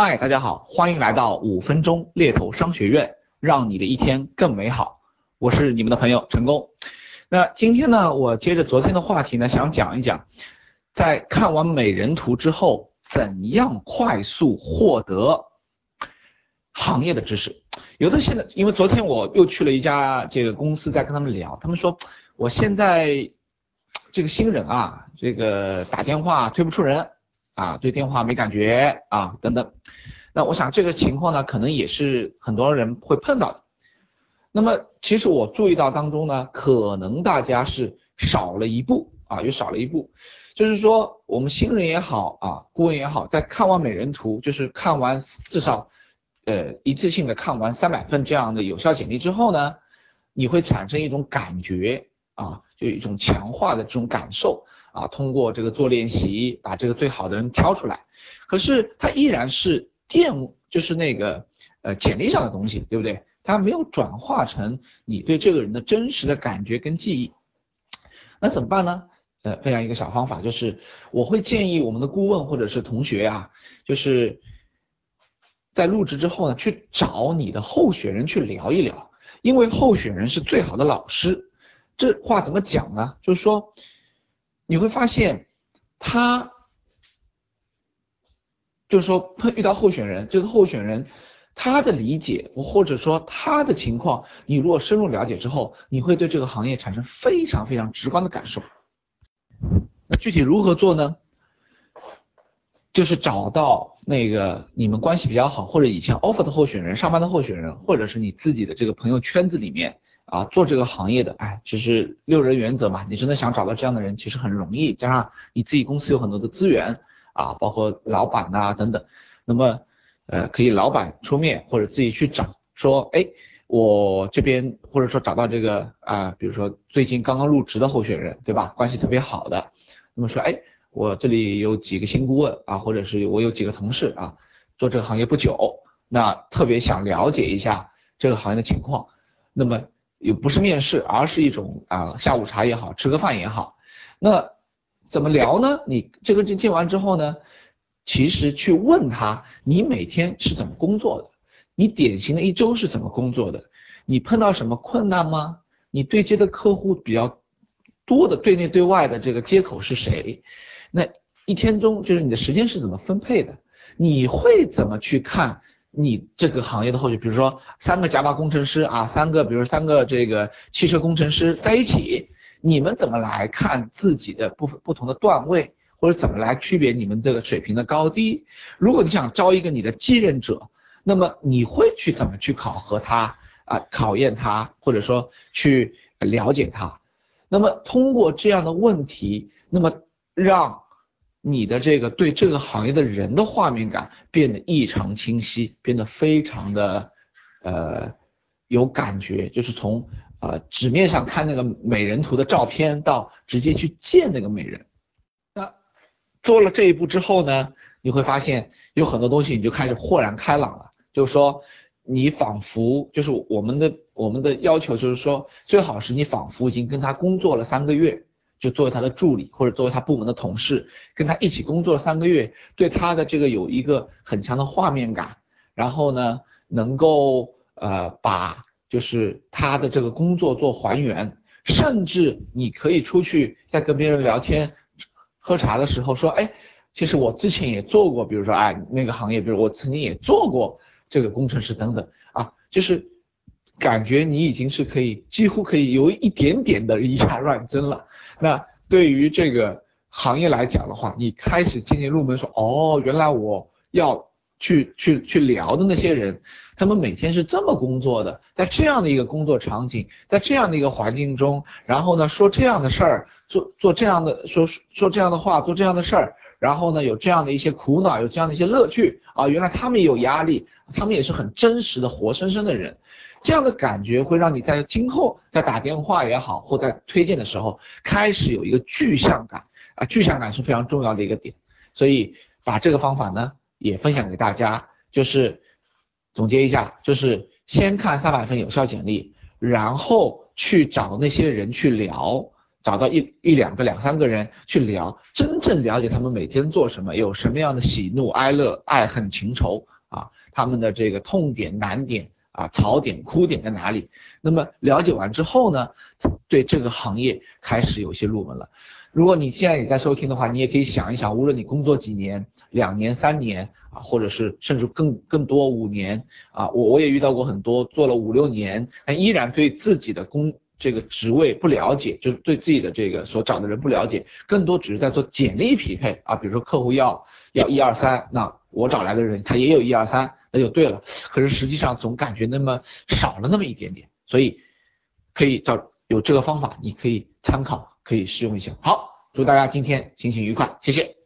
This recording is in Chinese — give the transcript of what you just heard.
嗨，大家好，欢迎来到五分钟猎头商学院，让你的一天更美好。我是你们的朋友成功。那今天呢，我接着昨天的话题呢，想讲一讲，在看完美人图之后，怎样快速获得行业的知识。有的现在，因为昨天我又去了一家这个公司，在跟他们聊，他们说我现在这个新人啊，这个打电话推不出人。啊，对电话没感觉啊，等等。那我想这个情况呢，可能也是很多人会碰到的。那么其实我注意到当中呢，可能大家是少了一步啊，又少了一步。就是说，我们新人也好啊，顾问也好，在看完美人图，就是看完至少呃一次性的看完三百份这样的有效简历之后呢，你会产生一种感觉啊，就一种强化的这种感受。啊，通过这个做练习，把这个最好的人挑出来，可是他依然是电，就是那个呃简历上的东西，对不对？他没有转化成你对这个人的真实的感觉跟记忆。那怎么办呢？呃，分享一个小方法，就是我会建议我们的顾问或者是同学啊，就是在入职之后呢，去找你的候选人去聊一聊，因为候选人是最好的老师。这话怎么讲呢？就是说。你会发现，他就是说碰遇到候选人，这个候选人他的理解，或者说他的情况，你如果深入了解之后，你会对这个行业产生非常非常直观的感受。那具体如何做呢？就是找到那个你们关系比较好，或者以前 offer 的候选人、上班的候选人，或者是你自己的这个朋友圈子里面。啊，做这个行业的，哎，其实六人原则嘛，你真的想找到这样的人，其实很容易。加上你自己公司有很多的资源啊，包括老板呐等等，那么呃，可以老板出面或者自己去找，说，哎，我这边或者说找到这个啊，比如说最近刚刚入职的候选人，对吧？关系特别好的，那么说，哎，我这里有几个新顾问啊，或者是我有几个同事啊，做这个行业不久，那特别想了解一下这个行业的情况，那么。又不是面试，而是一种啊下午茶也好，吃个饭也好，那怎么聊呢？你这个见完之后呢，其实去问他，你每天是怎么工作的？你典型的一周是怎么工作的？你碰到什么困难吗？你对接的客户比较多的对内对外的这个接口是谁？那一天中就是你的时间是怎么分配的？你会怎么去看？你这个行业的后续，比如说三个 Java 工程师啊，三个，比如三个这个汽车工程师在一起，你们怎么来看自己的不不同的段位，或者怎么来区别你们这个水平的高低？如果你想招一个你的继任者，那么你会去怎么去考核他啊，考验他，或者说去了解他？那么通过这样的问题，那么让。你的这个对这个行业的人的画面感变得异常清晰，变得非常的呃有感觉，就是从呃纸面上看那个美人图的照片到直接去见那个美人。那做了这一步之后呢，你会发现有很多东西你就开始豁然开朗了，就是说你仿佛就是我们的我们的要求就是说最好是你仿佛已经跟他工作了三个月。就作为他的助理或者作为他部门的同事，跟他一起工作三个月，对他的这个有一个很强的画面感，然后呢，能够呃把就是他的这个工作做还原，甚至你可以出去在跟别人聊天喝茶的时候说，哎，其实我之前也做过，比如说哎那个行业，比如我曾经也做过这个工程师等等。啊，就是感觉你已经是可以几乎可以有一点点的以假乱真了。那对于这个行业来讲的话，你开始渐渐入门，说哦，原来我要去去去聊的那些人，他们每天是这么工作的，在这样的一个工作场景，在这样的一个环境中，然后呢说这样的事儿，做做这样的说说这样的话，做这样的事儿，然后呢有这样的一些苦恼，有这样的一些乐趣啊，原来他们也有压力，他们也是很真实的活生生的人。这样的感觉会让你在今后在打电话也好，或在推荐的时候开始有一个具象感啊，具象感是非常重要的一个点。所以把这个方法呢也分享给大家，就是总结一下，就是先看三百份有效简历，然后去找那些人去聊，找到一一两个、两三个人去聊，真正了解他们每天做什么，有什么样的喜怒哀乐、爱恨情仇啊，他们的这个痛点、难点啊、槽点、哭点在哪里？那么了解完之后呢，对这个行业开始有些入门了。如果你现在也在收听的话，你也可以想一想，无论你工作几年、两年、三年啊，或者是甚至更更多五年啊，我我也遇到过很多做了五六年，但依然对自己的工这个职位不了解，就是对自己的这个所找的人不了解，更多只是在做简历匹配啊，比如说客户要要一二三，那我找来的人他也有一二三，那就对了。可是实际上总感觉那么少了那么一点点，所以可以找有这个方法，你可以参考。可以试用一下。好，祝大家今天心情愉快，谢谢。